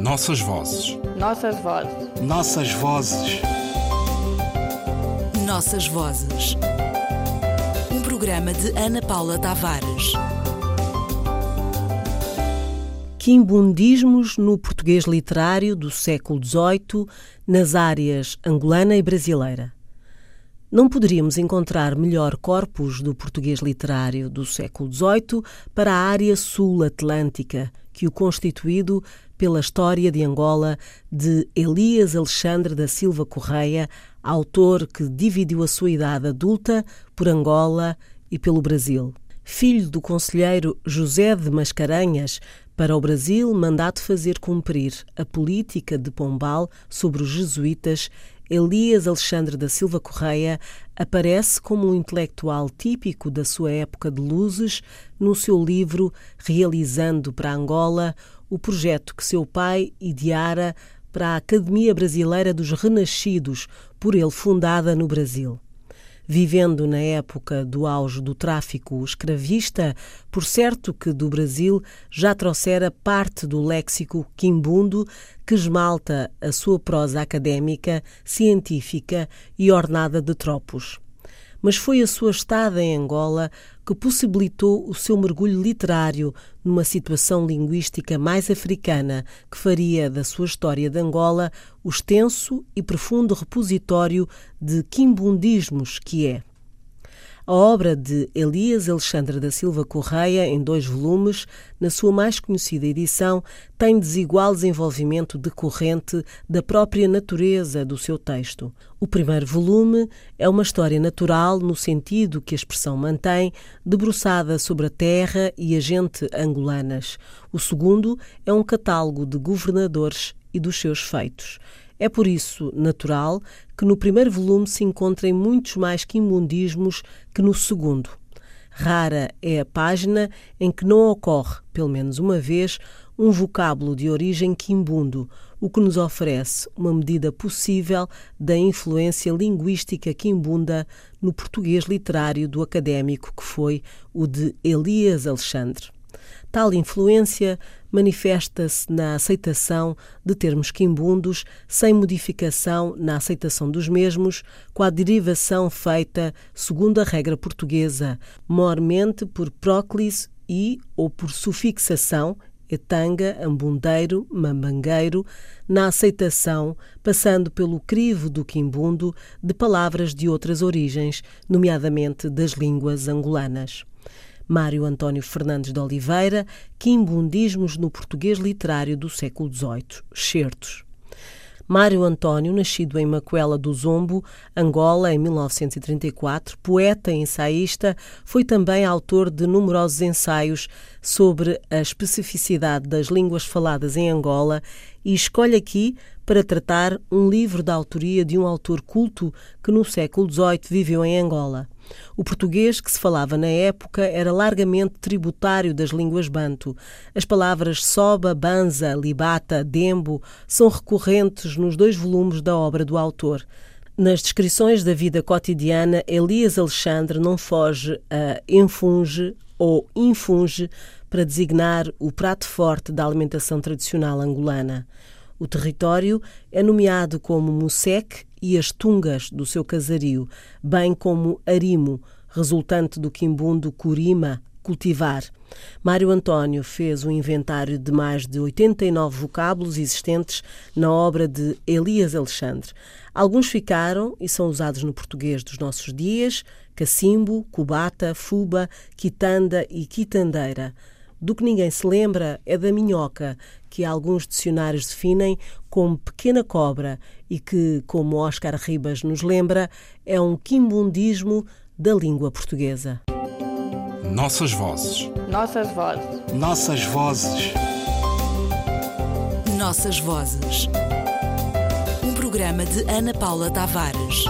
Nossas vozes. Nossas vozes. Nossas vozes. Nossas vozes. Um programa de Ana Paula Tavares. Quimbundismos no português literário do século XVIII, nas áreas angolana e brasileira. Não poderíamos encontrar melhor corpus do português literário do século XVIII para a área sul-atlântica que o constituído pela história de Angola de Elias Alexandre da Silva Correia, autor que dividiu a sua idade adulta por Angola e pelo Brasil. Filho do conselheiro José de Mascarenhas, para o Brasil, mandato fazer cumprir a política de Pombal sobre os jesuítas Elias Alexandre da Silva Correia aparece como um intelectual típico da sua época de luzes no seu livro Realizando para Angola o projeto que seu pai ideara para a Academia Brasileira dos Renascidos, por ele fundada no Brasil vivendo na época do auge do tráfico escravista, por certo que do Brasil já trouxera parte do léxico quimbundo que esmalta a sua prosa académica, científica e ornada de tropos. Mas foi a sua estada em Angola que possibilitou o seu mergulho literário numa situação linguística mais africana que faria da sua história de Angola o extenso e profundo repositório de quimbundismos que é. A obra de Elias Alexandre da Silva Correia, em dois volumes, na sua mais conhecida edição, tem desigual desenvolvimento decorrente da própria natureza do seu texto. O primeiro volume é uma história natural, no sentido que a expressão mantém, debruçada sobre a terra e a gente angolanas. O segundo é um catálogo de governadores e dos seus feitos. É por isso natural que no primeiro volume se encontrem muitos mais quimbundismos que no segundo. Rara é a página em que não ocorre, pelo menos uma vez, um vocábulo de origem quimbundo, o que nos oferece uma medida possível da influência linguística quimbunda no português literário do académico que foi o de Elias Alexandre. Tal influência manifesta-se na aceitação de termos quimbundos, sem modificação na aceitação dos mesmos, com a derivação feita segundo a regra portuguesa, mormente por próclise e ou por sufixação, etanga, ambundeiro, mambangueiro, na aceitação, passando pelo crivo do quimbundo de palavras de outras origens, nomeadamente das línguas angolanas. Mário António Fernandes de Oliveira, Quimbundismos no Português Literário do século XVIII, Certos. Mário António, nascido em Macuela do Zombo, Angola, em 1934, poeta e ensaísta, foi também autor de numerosos ensaios sobre a especificidade das línguas faladas em Angola e escolhe aqui para tratar um livro da autoria de um autor culto que no século XVIII viveu em Angola. O português que se falava na época era largamente tributário das línguas banto. As palavras soba, banza, libata, dembo são recorrentes nos dois volumes da obra do autor. Nas descrições da vida cotidiana, Elias Alexandre não foge a enfunge ou infunge para designar o prato forte da alimentação tradicional angolana. O território é nomeado como Musek e as tungas do seu casario, bem como arimo, resultante do quimbundo curima, cultivar. Mário António fez um inventário de mais de 89 vocábulos existentes na obra de Elias Alexandre. Alguns ficaram e são usados no português dos nossos dias: cacimbo, cubata, fuba, quitanda e quitandeira. Do que ninguém se lembra é da minhoca, que alguns dicionários definem como pequena cobra e que, como Oscar Ribas nos lembra, é um quimbundismo da língua portuguesa. Nossas vozes. Nossas vozes. Nossas vozes. Nossas vozes. Um programa de Ana Paula Tavares.